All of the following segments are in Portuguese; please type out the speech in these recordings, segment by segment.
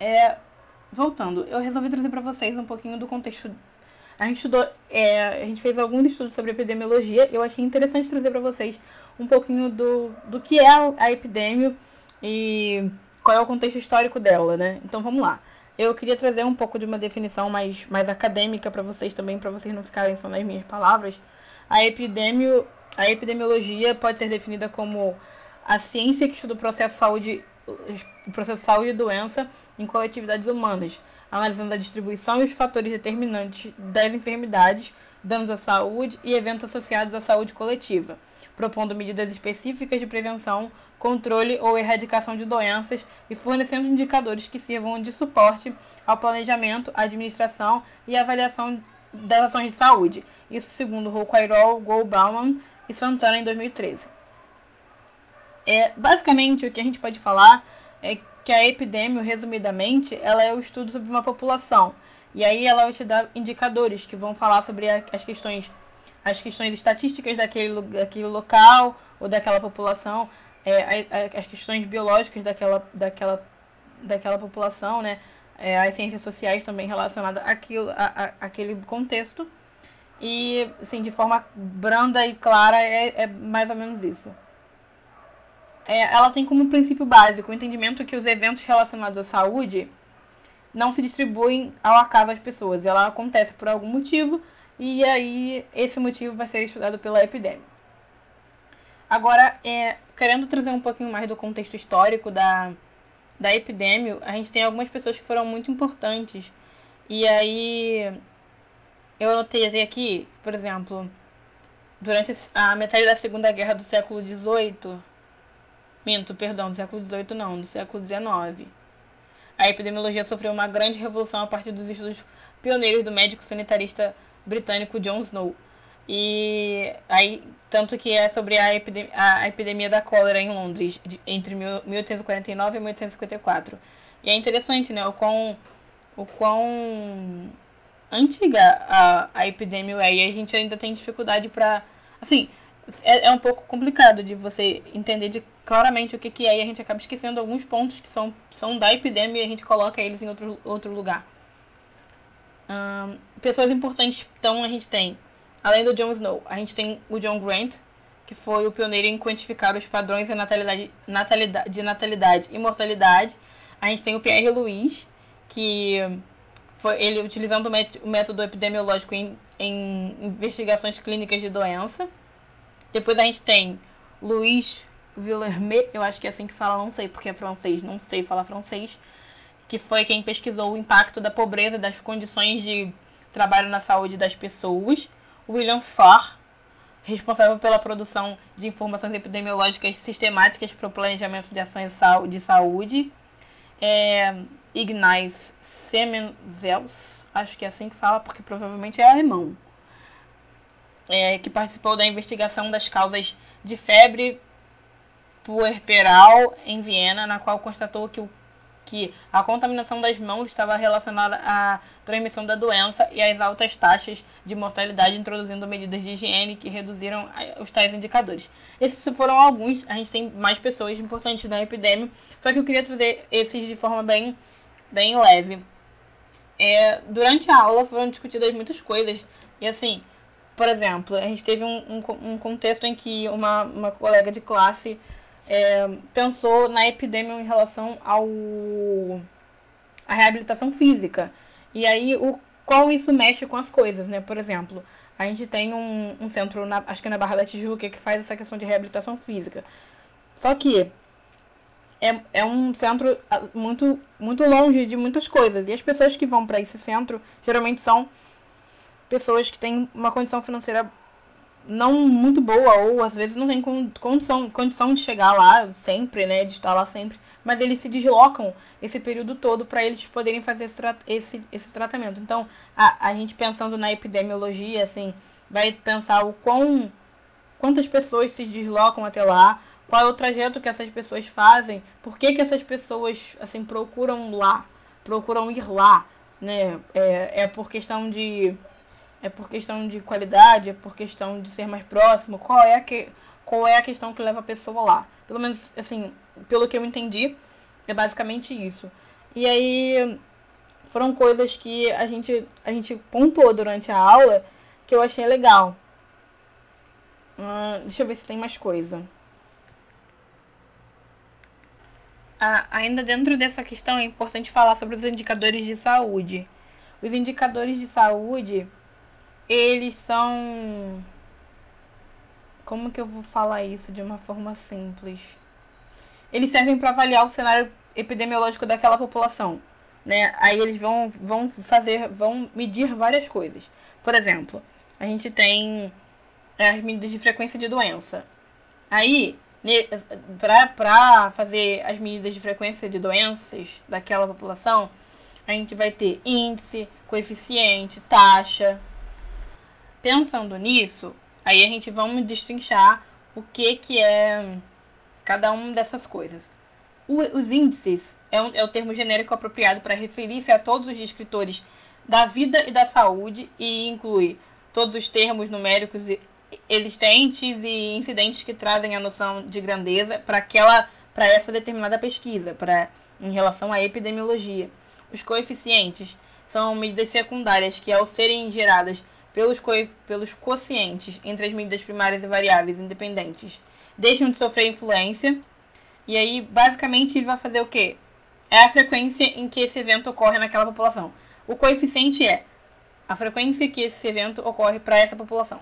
é, voltando, eu resolvi trazer para vocês um pouquinho do contexto. A gente estudou, é, a gente fez alguns estudos sobre epidemiologia. Eu achei interessante trazer para vocês um pouquinho do, do que é a epidemia e qual é o contexto histórico dela, né? Então vamos lá. Eu queria trazer um pouco de uma definição mais, mais acadêmica para vocês também, para vocês não ficarem só nas minhas palavras. A, epidemio, a epidemiologia pode ser definida como a ciência que estuda o processo de saúde, o processo de saúde e doença em coletividades humanas, analisando a distribuição e os fatores determinantes das enfermidades, danos à saúde e eventos associados à saúde coletiva, propondo medidas específicas de prevenção, controle ou erradicação de doenças e fornecendo indicadores que sirvam de suporte ao planejamento, administração e avaliação das ações de saúde. Isso segundo Roucairol, Goldbauman e Santana em 2013. É, basicamente, o que a gente pode falar é que a epidemia, resumidamente, ela é o estudo sobre uma população. E aí ela vai te dar indicadores que vão falar sobre as questões, as questões estatísticas daquele, daquele local ou daquela população, é, as questões biológicas daquela, daquela, daquela população, né? É, as ciências sociais também relacionadas àquilo, à, àquele contexto. E, assim, de forma branda e clara, é, é mais ou menos isso é, ela tem como princípio básico o entendimento que os eventos relacionados à saúde não se distribuem ao acaso às pessoas. Ela acontece por algum motivo e aí esse motivo vai ser estudado pela epidemia. Agora, é, querendo trazer um pouquinho mais do contexto histórico da, da epidemia, a gente tem algumas pessoas que foram muito importantes. E aí, eu anotei aqui, por exemplo, durante a metade da Segunda Guerra do século XVIII, Minto, perdão, do século XVIII não, do século XIX. A epidemiologia sofreu uma grande revolução a partir dos estudos pioneiros do médico sanitarista britânico John Snow. E aí, tanto que é sobre a, epidemia, a epidemia da cólera em Londres, de, entre 1849 e 1854. E é interessante, né, o quão, o quão antiga a, a epidemia é, e a gente ainda tem dificuldade para Assim, é, é um pouco complicado de você entender de claramente o que, que é e a gente acaba esquecendo alguns pontos que são, são da epidemia e a gente coloca eles em outro, outro lugar. Um, pessoas importantes, então a gente tem, além do Jon Snow, a gente tem o John Grant, que foi o pioneiro em quantificar os padrões de natalidade, natalidade, de natalidade e mortalidade. A gente tem o Pierre Louis, que foi ele utilizando o método epidemiológico em, em investigações clínicas de doença. Depois a gente tem Luiz Villermé, eu acho que é assim que fala, não sei porque é francês, não sei falar francês, que foi quem pesquisou o impacto da pobreza das condições de trabalho na saúde das pessoas. William Farr, responsável pela produção de informações epidemiológicas sistemáticas para o planejamento de ações de saúde. É, Ignaz Semenvels, acho que é assim que fala, porque provavelmente é alemão, é, que participou da investigação das causas de febre puerperal em Viena, na qual constatou que, o, que a contaminação das mãos estava relacionada à transmissão da doença e às altas taxas de mortalidade, introduzindo medidas de higiene que reduziram os tais indicadores. Esses foram alguns, a gente tem mais pessoas importantes na epidemia, só que eu queria trazer esses de forma bem, bem leve. É, durante a aula foram discutidas muitas coisas, e assim, por exemplo, a gente teve um, um, um contexto em que uma, uma colega de classe é, pensou na epidemia em relação ao a reabilitação física. E aí o qual isso mexe com as coisas, né? Por exemplo, a gente tem um, um centro, na, acho que na Barra da Tijuca, que faz essa questão de reabilitação física. Só que é, é um centro ah, muito, muito longe de muitas coisas. E as pessoas que vão para esse centro geralmente são pessoas que têm uma condição financeira não muito boa, ou às vezes não tem condição, condição de chegar lá sempre, né? De estar lá sempre. Mas eles se deslocam esse período todo para eles poderem fazer esse, esse, esse tratamento. Então, a, a gente pensando na epidemiologia, assim, vai pensar o quão quantas pessoas se deslocam até lá, qual é o trajeto que essas pessoas fazem, por que, que essas pessoas assim procuram lá, procuram ir lá, né? É, é por questão de é por questão de qualidade, é por questão de ser mais próximo? Qual é a, que, qual é a questão que leva a pessoa lá? Pelo menos, assim, pelo que eu entendi, é basicamente isso. E aí foram coisas que a gente, a gente pontuou durante a aula que eu achei legal. Uh, deixa eu ver se tem mais coisa. Ah, ainda dentro dessa questão é importante falar sobre os indicadores de saúde. Os indicadores de saúde, eles são. Como que eu vou falar isso de uma forma simples? Eles servem para avaliar o cenário epidemiológico daquela população. Né? Aí eles vão, vão fazer, vão medir várias coisas. Por exemplo, a gente tem as medidas de frequência de doença. Aí, para fazer as medidas de frequência de doenças daquela população, a gente vai ter índice, coeficiente, taxa. Pensando nisso, aí a gente vamos destrinchar o que, que é cada uma dessas coisas. O, os índices é, um, é o termo genérico apropriado para referir-se a todos os descritores da vida e da saúde e inclui todos os termos numéricos existentes e incidentes que trazem a noção de grandeza para aquela para essa determinada pesquisa, para em relação à epidemiologia. Os coeficientes são medidas secundárias que, ao serem geradas pelos, co pelos quocientes entre as medidas primárias e variáveis independentes, deixam de sofrer influência. E aí, basicamente, ele vai fazer o quê? É a frequência em que esse evento ocorre naquela população. O coeficiente é a frequência que esse evento ocorre para essa população.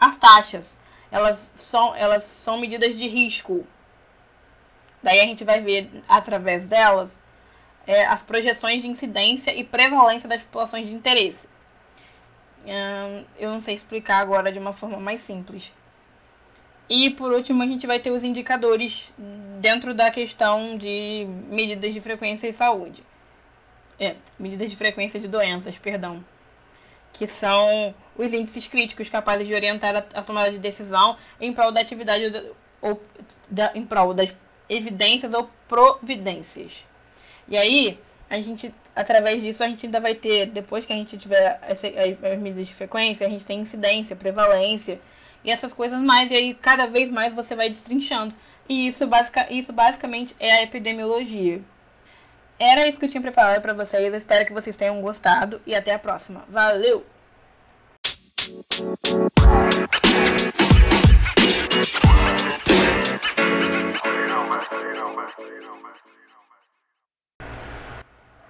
As taxas, elas são, elas são medidas de risco. Daí a gente vai ver, através delas, é, as projeções de incidência e prevalência das populações de interesse. Eu não sei explicar agora de uma forma mais simples. E por último, a gente vai ter os indicadores dentro da questão de medidas de frequência e saúde. É, medidas de frequência de doenças, perdão. Que são os índices críticos capazes de orientar a, a tomada de decisão em prol da atividade ou da, em prol das evidências ou providências. E aí, a gente, através disso, a gente ainda vai ter, depois que a gente tiver as, as medidas de frequência, a gente tem incidência, prevalência e essas coisas mais. E aí, cada vez mais você vai destrinchando. E isso, basic, isso basicamente é a epidemiologia. Era isso que eu tinha preparado para vocês. Eu espero que vocês tenham gostado e até a próxima. Valeu!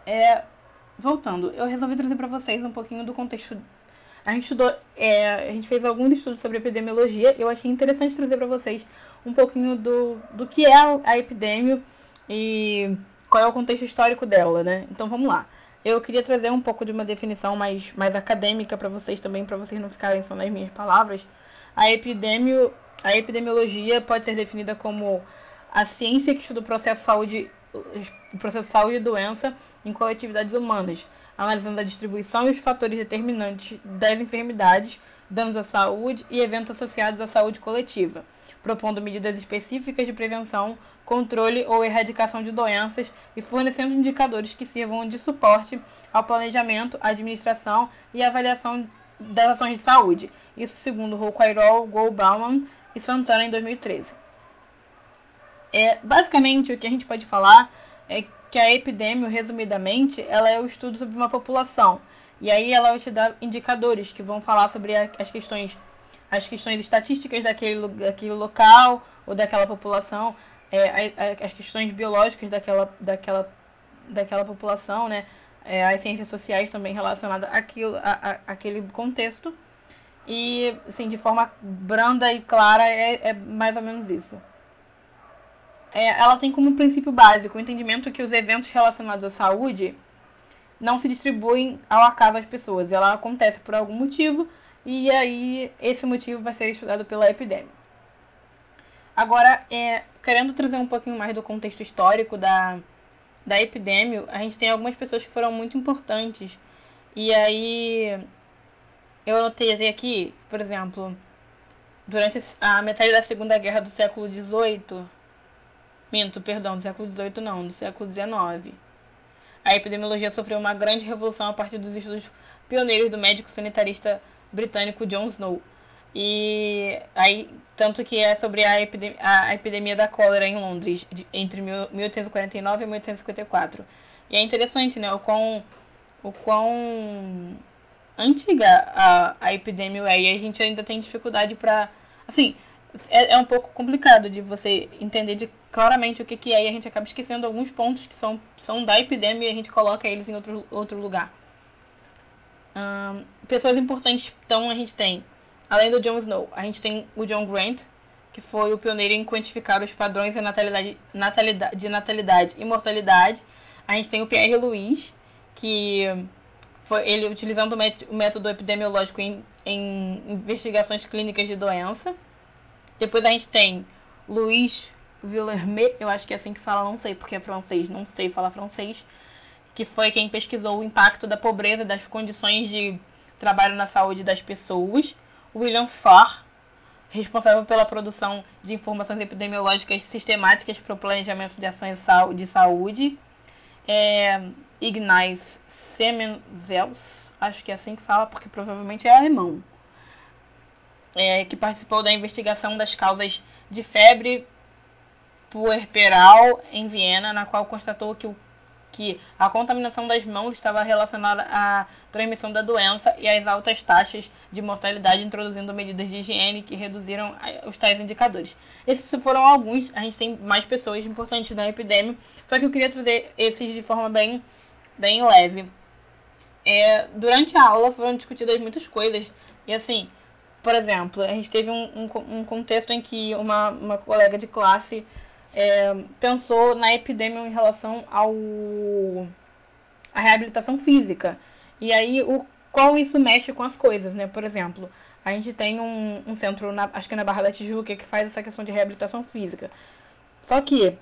É, voltando, eu resolvi trazer para vocês um pouquinho do contexto. A gente estudou, é, a gente fez alguns estudos sobre epidemiologia. Eu achei interessante trazer para vocês um pouquinho do, do que é a epidemia e qual é o contexto histórico dela, né? Então vamos lá. Eu queria trazer um pouco de uma definição mais, mais acadêmica para vocês também, para vocês não ficarem só nas minhas palavras. A, epidemio, a epidemiologia pode ser definida como a ciência que estuda o processo de saúde, o processo de saúde e doença em coletividades humanas, analisando a distribuição e os fatores determinantes das enfermidades, danos à saúde e eventos associados à saúde coletiva, propondo medidas específicas de prevenção, controle ou erradicação de doenças e fornecendo indicadores que sirvam de suporte ao planejamento, administração e avaliação das ações de saúde. Isso segundo Roucairol, Goldbauman e Santana em 2013. É, basicamente, o que a gente pode falar é que a epidemia, resumidamente, ela é o estudo sobre uma população. E aí ela vai te dar indicadores que vão falar sobre as questões, as questões estatísticas daquele, daquele local ou daquela população, é, as questões biológicas daquela, daquela, daquela população, né? É, as ciências sociais também relacionadas àquilo, à, àquele contexto. E, assim, de forma branda e clara, é, é mais ou menos isso é, ela tem como princípio básico o entendimento que os eventos relacionados à saúde não se distribuem ao acaso às pessoas. Ela acontece por algum motivo e aí esse motivo vai ser estudado pela epidemia. Agora, é, querendo trazer um pouquinho mais do contexto histórico da, da epidemia, a gente tem algumas pessoas que foram muito importantes. E aí eu anotei aqui, por exemplo, durante a metade da Segunda Guerra do século XVIII, Minto, perdão, do século XVIII não, do século XIX. A epidemiologia sofreu uma grande revolução a partir dos estudos pioneiros do médico sanitarista britânico John Snow. E aí, tanto que é sobre a, epidemia, a epidemia da cólera em Londres, de, entre 1849 e 1854. E é interessante, né? O quão, o quão antiga a, a epidemia é. E a gente ainda tem dificuldade para Assim, é, é um pouco complicado de você entender de claramente o que, que é e a gente acaba esquecendo alguns pontos que são, são da epidemia e a gente coloca eles em outro, outro lugar. Um, pessoas importantes, então a gente tem, além do Jon Snow, a gente tem o John Grant, que foi o pioneiro em quantificar os padrões de natalidade, natalidade, de natalidade e mortalidade. A gente tem o Pierre Louis, que foi ele utilizando o método epidemiológico em, em investigações clínicas de doença. Depois a gente tem Louis Villermet, eu acho que é assim que fala, não sei porque é francês, não sei falar francês, que foi quem pesquisou o impacto da pobreza das condições de trabalho na saúde das pessoas. William Farr, responsável pela produção de informações epidemiológicas sistemáticas para o planejamento de ações de saúde. É, Ignaz Semenvels, acho que é assim que fala, porque provavelmente é alemão é, que participou da investigação das causas de febre puerperal em Viena, na qual constatou que, o, que a contaminação das mãos estava relacionada à transmissão da doença e às altas taxas de mortalidade, introduzindo medidas de higiene que reduziram os tais indicadores. Esses foram alguns, a gente tem mais pessoas importantes da epidemia, só que eu queria trazer esses de forma bem, bem leve. É, durante a aula foram discutidas muitas coisas, e assim, por exemplo, a gente teve um, um, um contexto em que uma, uma colega de classe é, pensou na epidemia em relação ao a reabilitação física. E aí, o qual isso mexe com as coisas, né? Por exemplo, a gente tem um, um centro, na, acho que na Barra da Tijuca, que faz essa questão de reabilitação física. Só que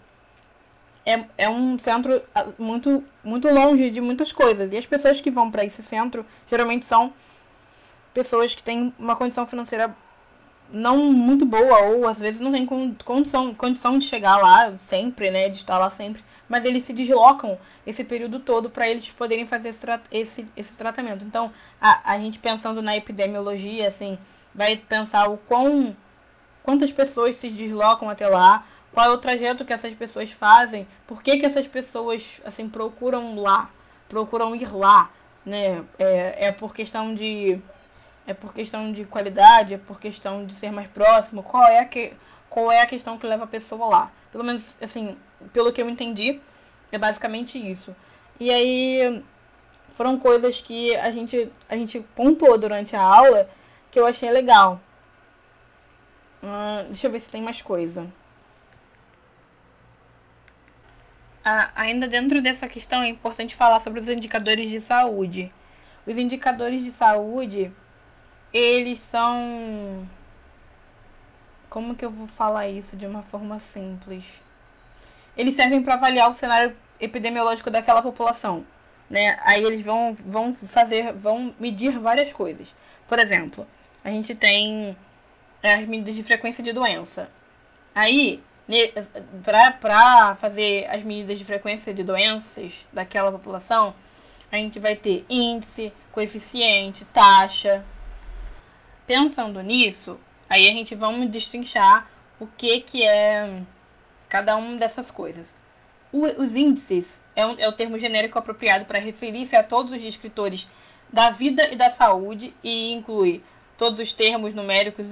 é, é um centro ah, muito, muito longe de muitas coisas. E as pessoas que vão para esse centro geralmente são pessoas que têm uma condição financeira não muito boa ou às vezes não tem condição, condição de chegar lá sempre, né, de estar lá sempre, mas eles se deslocam esse período todo para eles poderem fazer esse, esse, esse tratamento. Então, a, a gente pensando na epidemiologia, assim, vai pensar o quão quantas pessoas se deslocam até lá, qual é o trajeto que essas pessoas fazem, por que, que essas pessoas assim procuram lá, procuram ir lá, né? É, é por questão de é por questão de qualidade, é por questão de ser mais próximo? Qual é a, que, qual é a questão que leva a pessoa lá? Pelo menos, assim, pelo que eu entendi, é basicamente isso. E aí foram coisas que a gente, a gente pontuou durante a aula que eu achei legal. Uh, deixa eu ver se tem mais coisa. Ah, ainda dentro dessa questão é importante falar sobre os indicadores de saúde. Os indicadores de saúde eles são. Como que eu vou falar isso de uma forma simples? Eles servem para avaliar o cenário epidemiológico daquela população. Né? Aí eles vão, vão fazer, vão medir várias coisas. Por exemplo, a gente tem as medidas de frequência de doença. Aí, para fazer as medidas de frequência de doenças daquela população, a gente vai ter índice, coeficiente, taxa, Pensando nisso, aí a gente vamos destrinchar o que, que é cada uma dessas coisas. O, os índices é, um, é o termo genérico apropriado para referir-se a todos os descritores da vida e da saúde e inclui todos os termos numéricos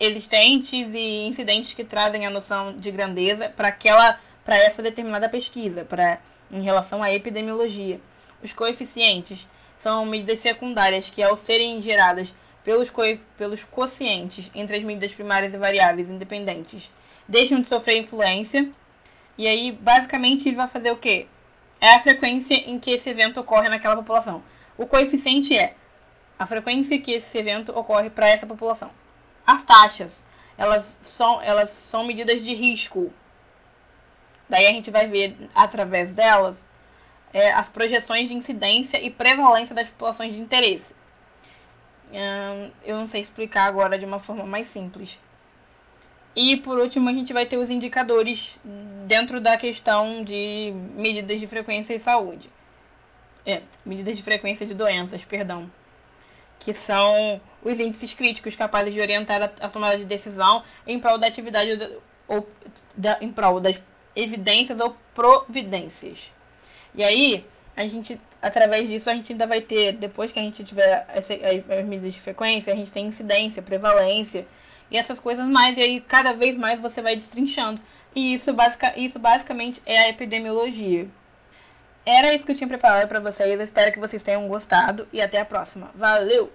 existentes e incidentes que trazem a noção de grandeza para aquela para essa determinada pesquisa, para em relação à epidemiologia. Os coeficientes são medidas secundárias que ao serem geradas pelos, co pelos quocientes entre as medidas primárias e variáveis independentes deixam de sofrer influência. E aí, basicamente, ele vai fazer o quê? É a frequência em que esse evento ocorre naquela população. O coeficiente é a frequência que esse evento ocorre para essa população. As taxas, elas são, elas são medidas de risco. Daí a gente vai ver, através delas, é, as projeções de incidência e prevalência das populações de interesse eu não sei explicar agora de uma forma mais simples. E por último, a gente vai ter os indicadores dentro da questão de medidas de frequência e saúde. É, medidas de frequência de doenças, perdão. Que são os índices críticos capazes de orientar a, a tomada de decisão em prol da atividade ou da, em prol das evidências ou providências. E aí, a gente, através disso, a gente ainda vai ter, depois que a gente tiver as, as medidas de frequência, a gente tem incidência, prevalência e essas coisas mais. E aí, cada vez mais você vai destrinchando. E isso, basic, isso basicamente é a epidemiologia. Era isso que eu tinha preparado para vocês. Eu espero que vocês tenham gostado e até a próxima. Valeu!